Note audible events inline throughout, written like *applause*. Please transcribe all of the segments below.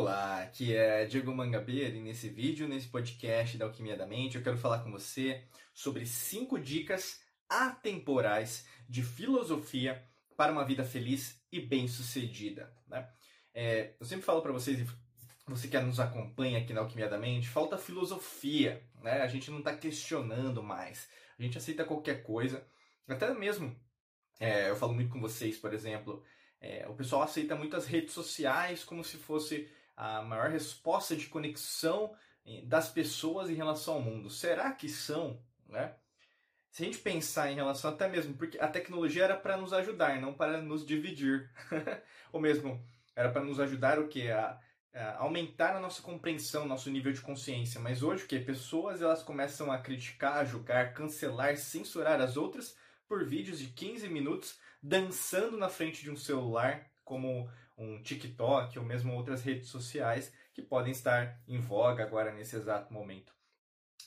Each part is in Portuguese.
Olá, aqui é Diego Mangabeira e nesse vídeo, nesse podcast da Alquimia da Mente, eu quero falar com você sobre cinco dicas atemporais de filosofia para uma vida feliz e bem-sucedida. Né? É, eu sempre falo para vocês, você que nos acompanha aqui na Alquimia da Mente, falta filosofia, né? A gente não está questionando mais, a gente aceita qualquer coisa, até mesmo, é, eu falo muito com vocês, por exemplo, é, o pessoal aceita muitas redes sociais como se fosse a maior resposta de conexão eh, das pessoas em relação ao mundo. Será que são, né? Se a gente pensar em relação até mesmo, porque a tecnologia era para nos ajudar, não para nos dividir. *laughs* Ou mesmo, era para nos ajudar o que? A, a, aumentar a nossa compreensão, nosso nível de consciência. Mas hoje o que? Pessoas elas começam a criticar, julgar, cancelar, censurar as outras por vídeos de 15 minutos dançando na frente de um celular, como um TikTok ou mesmo outras redes sociais que podem estar em voga agora nesse exato momento.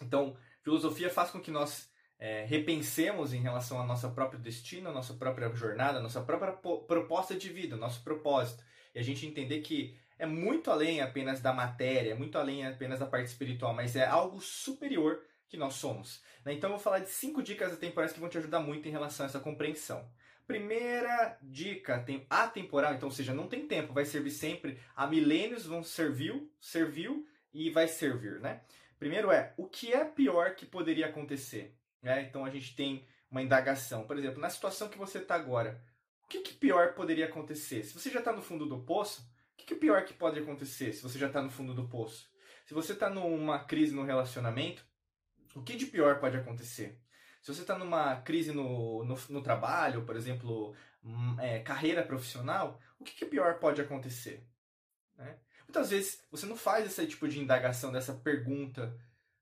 Então, filosofia faz com que nós é, repensemos em relação ao nosso próprio destino, a nossa própria jornada, a nossa própria proposta de vida, nosso propósito. E a gente entender que é muito além apenas da matéria, é muito além apenas da parte espiritual, mas é algo superior que nós somos. Né? Então eu vou falar de cinco dicas atemporais que vão te ajudar muito em relação a essa compreensão. Primeira dica, tem atemporal, então, ou seja, não tem tempo, vai servir sempre. Há milênios vão serviu, serviu e vai servir, né? Primeiro é, o que é pior que poderia acontecer? Né? Então a gente tem uma indagação. Por exemplo, na situação que você está agora, o que, que, pior poderia acontecer? Se você já está no fundo do poço, o que, que pior que pode acontecer se você já está no fundo do poço? Se você está numa crise no relacionamento, o que de pior pode acontecer? Se você está numa crise no, no, no, trabalho, por exemplo, hum, é, carreira profissional, o que, que pior pode acontecer? Né? Muitas vezes você não faz esse tipo de indagação, dessa pergunta,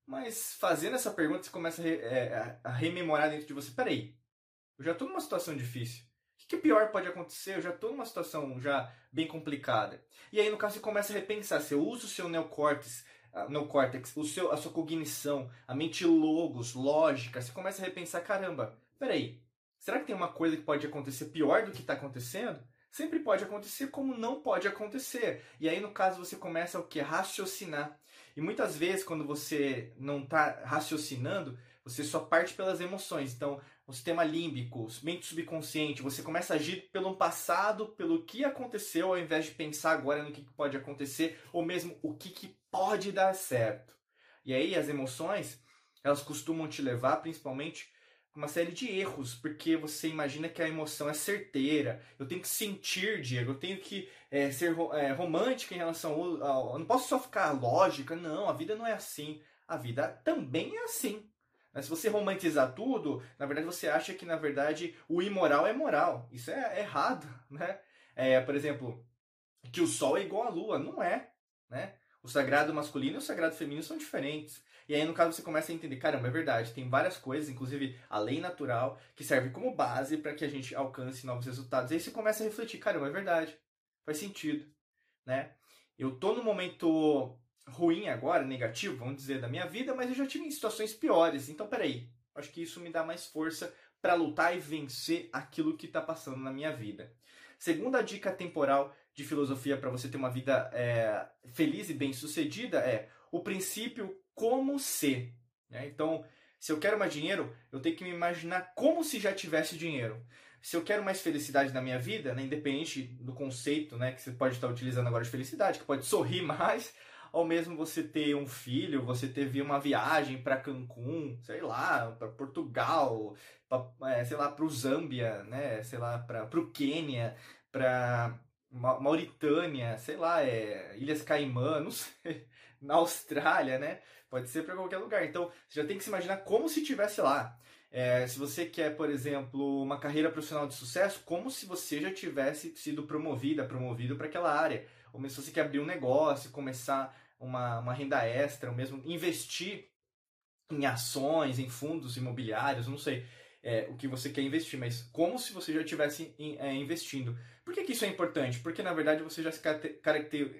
mas fazendo essa pergunta você começa a, é, a rememorar dentro de você: peraí, eu já estou numa situação difícil. O que, que pior pode acontecer? Eu já estou numa situação já bem complicada. E aí, no caso, você começa a repensar. Você usa o seu neocórtex no córtex, o seu, a sua cognição, a mente logos, lógica, você começa a repensar, caramba, peraí, será que tem uma coisa que pode acontecer pior do que está acontecendo? Sempre pode acontecer, como não pode acontecer. E aí, no caso, você começa o que? Raciocinar. E muitas vezes, quando você não está raciocinando, você só parte pelas emoções. Então, o sistema límbico, mente subconsciente, você começa a agir pelo passado, pelo que aconteceu, ao invés de pensar agora no que pode acontecer, ou mesmo o que, que pode dar certo. E aí as emoções, elas costumam te levar principalmente uma série de erros, porque você imagina que a emoção é certeira. Eu tenho que sentir, Diego, eu tenho que é, ser é, romântica em relação ao, ao. Eu não posso só ficar lógica, não, a vida não é assim. A vida também é assim. Mas se você romantizar tudo, na verdade você acha que na verdade o imoral é moral. Isso é errado, né? É, por exemplo, que o sol é igual à lua. Não é, né? O sagrado masculino e o sagrado feminino são diferentes. E aí, no caso, você começa a entender, caramba, é verdade, tem várias coisas, inclusive a lei natural, que serve como base para que a gente alcance novos resultados. E aí você começa a refletir, caramba, é verdade, faz sentido, né? Eu tô no momento ruim agora, negativo, vamos dizer, da minha vida, mas eu já tive situações piores. Então, peraí, acho que isso me dá mais força para lutar e vencer aquilo que está passando na minha vida. Segunda dica temporal de filosofia para você ter uma vida é, feliz e bem sucedida é o princípio como ser. Né? Então, se eu quero mais dinheiro, eu tenho que me imaginar como se já tivesse dinheiro. Se eu quero mais felicidade na minha vida, né, independente do conceito né, que você pode estar utilizando agora de felicidade, que pode sorrir mais, *laughs* ou mesmo você ter um filho, você teve uma viagem para Cancún, sei lá, para Portugal, pra, é, sei lá, para o Zâmbia, né, sei lá, para o Quênia, para Mauritânia, sei lá, é, Ilhas Caimã, *laughs* não sei, na Austrália, né? Pode ser para qualquer lugar. Então, você já tem que se imaginar como se estivesse lá. É, se você quer, por exemplo, uma carreira profissional de sucesso, como se você já tivesse sido promovida, promovido para aquela área ou mesmo se você quer abrir um negócio, começar uma, uma renda extra, ou mesmo investir em ações, em fundos imobiliários, não sei é, o que você quer investir, mas como se você já estivesse é, investindo. Por que, que, isso é importante? Porque na verdade você já se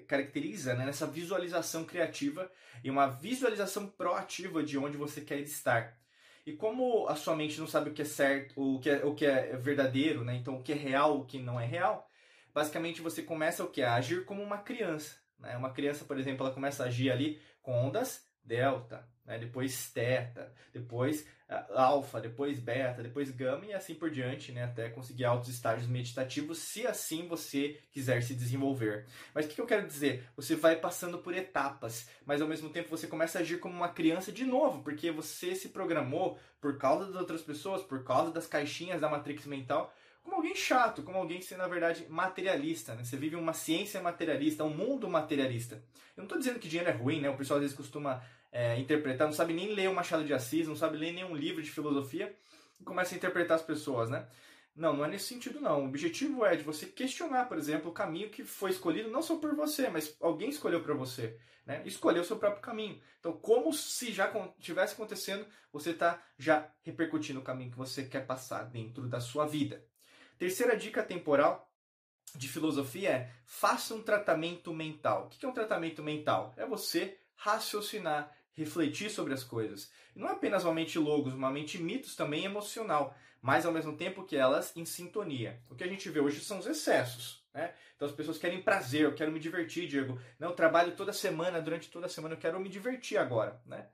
caracteriza né, nessa visualização criativa e uma visualização proativa de onde você quer estar. E como a sua mente não sabe o que é certo, o que é, o que é verdadeiro, né? então o que é real, o que não é real, basicamente você começa o que? A agir como uma criança. Né? Uma criança, por exemplo, ela começa a agir ali com ondas delta, né? depois teta, depois uh, alfa, depois beta, depois gama e assim por diante, né? até conseguir altos estágios meditativos, se assim você quiser se desenvolver. Mas o que eu quero dizer? Você vai passando por etapas, mas ao mesmo tempo você começa a agir como uma criança de novo, porque você se programou por causa das outras pessoas, por causa das caixinhas da matrix mental, como alguém chato, como alguém que, na verdade, materialista. Né? Você vive uma ciência materialista, um mundo materialista. Eu não estou dizendo que dinheiro é ruim, né? O pessoal às vezes costuma é, interpretar, não sabe nem ler o Machado de Assis, não sabe ler nenhum livro de filosofia e começa a interpretar as pessoas, né? Não, não é nesse sentido não. O objetivo é de você questionar, por exemplo, o caminho que foi escolhido não só por você, mas alguém escolheu para você, né? Escolheu o seu próprio caminho. Então, como se já tivesse acontecendo, você está já repercutindo o caminho que você quer passar dentro da sua vida. Terceira dica temporal de filosofia é faça um tratamento mental. O que é um tratamento mental? É você raciocinar, refletir sobre as coisas. Não é apenas uma mente logos, uma mente mitos também emocional, mas ao mesmo tempo que elas em sintonia. O que a gente vê hoje são os excessos. Né? Então as pessoas querem prazer, eu quero me divertir, Diego. Não, eu trabalho toda semana, durante toda a semana, eu quero me divertir agora. Né?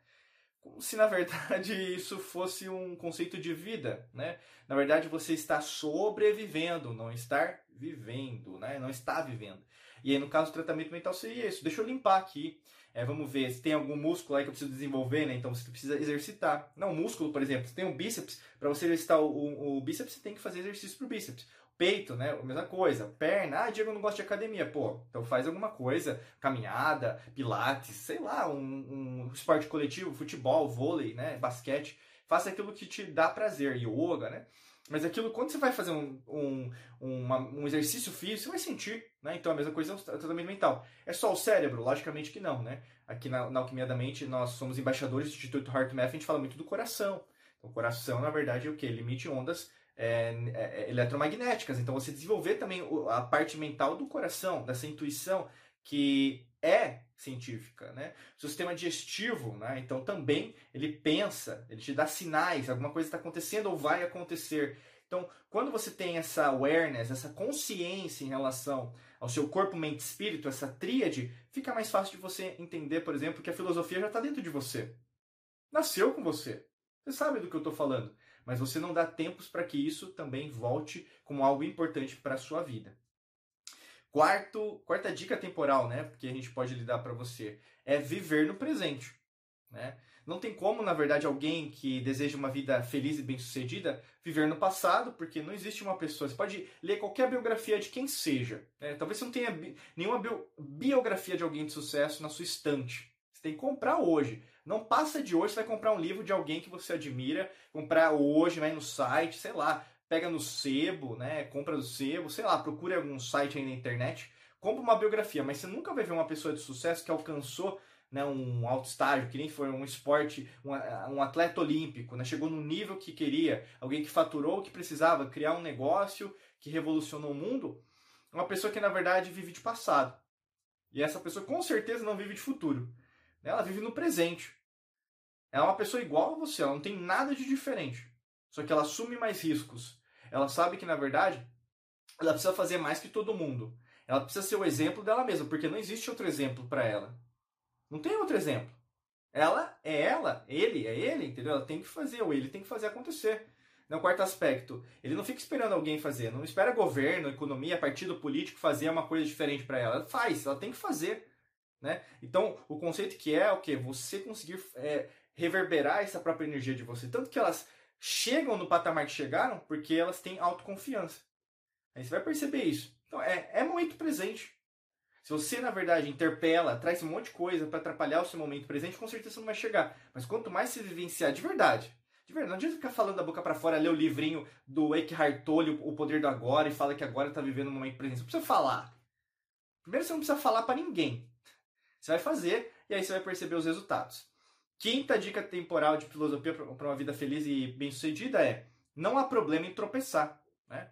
Como se na verdade *laughs* isso fosse um conceito de vida, né? Na verdade você está sobrevivendo, não estar vivendo, né? Não está vivendo. E aí no caso do tratamento mental seria isso. Deixa eu limpar aqui. É, vamos ver se tem algum músculo aí que eu preciso desenvolver, né? Então você precisa exercitar. Não, músculo, por exemplo, você tem um bíceps, para você exercitar o, o, o bíceps, você tem que fazer exercício pro bíceps. Peito, né? A mesma coisa. Perna, ah, Diego, não gosto de academia. Pô, então faz alguma coisa. Caminhada, pilates, sei lá, um, um esporte coletivo, futebol, vôlei, né? Basquete. Faça aquilo que te dá prazer. Yoga, né? Mas aquilo, quando você vai fazer um, um, uma, um exercício físico, você vai sentir, né? Então a mesma coisa é o tratamento mental. É só o cérebro? Logicamente que não, né? Aqui na, na Alquimia da Mente, nós somos embaixadores do Instituto HeartMath, a gente fala muito do coração. O coração, na verdade, é o que? Ele emite ondas é, é, é, eletromagnéticas. Então, você desenvolver também a parte mental do coração, dessa intuição que é científica, né? Sistema digestivo, né? Então, também ele pensa, ele te dá sinais, alguma coisa está acontecendo ou vai acontecer. Então, quando você tem essa awareness, essa consciência em relação ao seu corpo, mente, espírito, essa tríade, fica mais fácil de você entender, por exemplo, que a filosofia já está dentro de você. Nasceu com você. Você sabe do que eu estou falando mas você não dá tempos para que isso também volte como algo importante para a sua vida. Quarto, quarta dica temporal, né, que a gente pode lhe dar para você, é viver no presente, né? Não tem como, na verdade, alguém que deseja uma vida feliz e bem-sucedida viver no passado, porque não existe uma pessoa. Você pode ler qualquer biografia de quem seja. Né? Talvez você não tenha nenhuma biografia de alguém de sucesso na sua estante. Tem que comprar hoje. Não passa de hoje, você vai comprar um livro de alguém que você admira, comprar hoje, vai no site, sei lá, pega no sebo, né? Compra no sebo, sei lá, procure algum site aí na internet, compra uma biografia, mas você nunca vai ver uma pessoa de sucesso que alcançou né, um alto estágio, que nem foi um esporte, um, um atleta olímpico, né, chegou no nível que queria, alguém que faturou o que precisava, criar um negócio que revolucionou o mundo, uma pessoa que na verdade vive de passado. E essa pessoa com certeza não vive de futuro. Ela vive no presente. Ela é uma pessoa igual a você, ela não tem nada de diferente. Só que ela assume mais riscos. Ela sabe que, na verdade, ela precisa fazer mais que todo mundo. Ela precisa ser o exemplo dela mesma, porque não existe outro exemplo para ela. Não tem outro exemplo. Ela é ela, ele é ele, entendeu? Ela tem que fazer, ou ele tem que fazer acontecer. No quarto aspecto, ele não fica esperando alguém fazer, não espera governo, economia, partido político fazer uma coisa diferente para ela. Ela faz, ela tem que fazer. Né? Então, o conceito que é, o que? Você conseguir é, reverberar essa própria energia de você. Tanto que elas chegam no patamar que chegaram porque elas têm autoconfiança. Aí você vai perceber isso. Então, é, é momento presente. Se você, na verdade, interpela, traz um monte de coisa para atrapalhar o seu momento presente, com certeza você não vai chegar. Mas quanto mais você vivenciar de verdade, de verdade, não adianta ficar falando da boca para fora, ler o livrinho do Eckhart Tolle, O Poder do Agora, e fala que agora está vivendo um momento presente. Você precisa falar. Primeiro, você não precisa falar para ninguém. Você vai fazer e aí você vai perceber os resultados. Quinta dica temporal de filosofia para uma vida feliz e bem-sucedida é: não há problema em tropeçar. Né?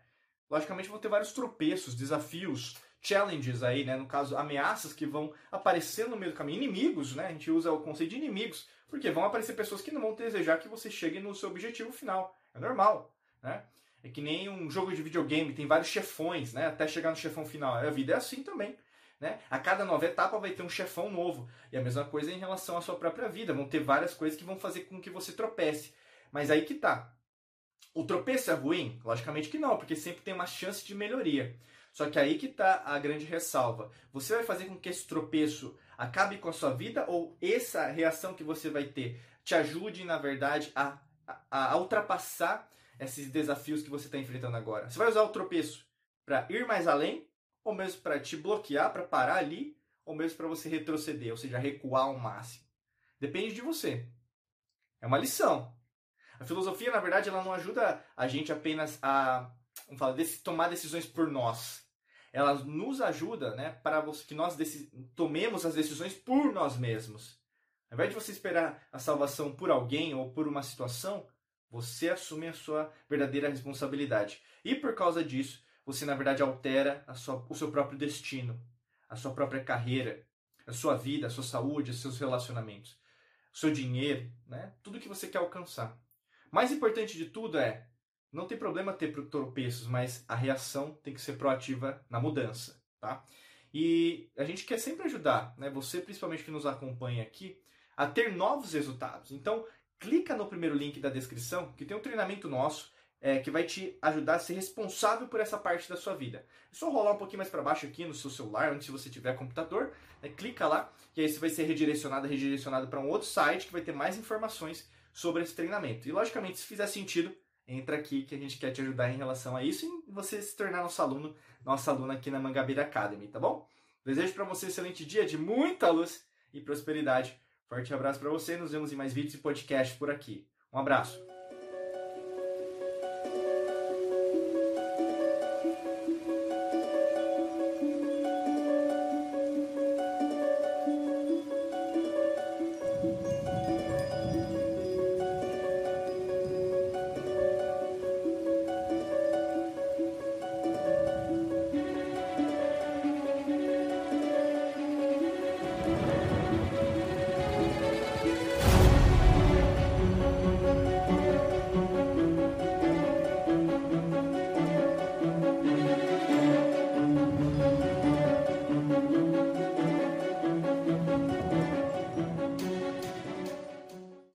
Logicamente vão ter vários tropeços, desafios, challenges aí, né? no caso, ameaças que vão aparecer no meio do caminho, inimigos, né? A gente usa o conceito de inimigos, porque vão aparecer pessoas que não vão desejar que você chegue no seu objetivo final. É normal, né? É que nem um jogo de videogame, tem vários chefões, né? Até chegar no chefão final. A vida é assim também. Né? A cada nova etapa vai ter um chefão novo. E a mesma coisa em relação à sua própria vida. Vão ter várias coisas que vão fazer com que você tropece. Mas aí que tá. O tropeço é ruim? Logicamente que não, porque sempre tem uma chance de melhoria. Só que aí que tá a grande ressalva. Você vai fazer com que esse tropeço acabe com a sua vida ou essa reação que você vai ter te ajude, na verdade, a, a, a ultrapassar esses desafios que você está enfrentando agora? Você vai usar o tropeço para ir mais além ou mesmo para te bloquear, para parar ali, ou mesmo para você retroceder, ou seja, recuar ao máximo. Depende de você. É uma lição. A filosofia, na verdade, ela não ajuda a gente apenas a vamos falar, tomar decisões por nós. Ela nos ajuda né, para que nós tomemos as decisões por nós mesmos. Ao invés de você esperar a salvação por alguém ou por uma situação, você assume a sua verdadeira responsabilidade. E por causa disso, você na verdade altera sua, o seu próprio destino, a sua própria carreira, a sua vida, a sua saúde, os seus relacionamentos, o seu dinheiro, né? tudo que você quer alcançar. Mais importante de tudo é, não tem problema ter tropeços, mas a reação tem que ser proativa na mudança, tá? E a gente quer sempre ajudar, né? Você principalmente que nos acompanha aqui, a ter novos resultados. Então, clica no primeiro link da descrição, que tem um treinamento nosso é, que vai te ajudar a ser responsável por essa parte da sua vida. É só rolar um pouquinho mais para baixo aqui no seu celular, onde se você tiver computador, né, clica lá, e aí você vai ser redirecionado, redirecionado para um outro site que vai ter mais informações sobre esse treinamento. E logicamente, se fizer sentido, entra aqui que a gente quer te ajudar em relação a isso e você se tornar nosso aluno, nossa aluna aqui na Mangabeira Academy, tá bom? Desejo para você um excelente dia de muita luz e prosperidade. Forte abraço para você, nos vemos em mais vídeos e podcasts por aqui. Um abraço.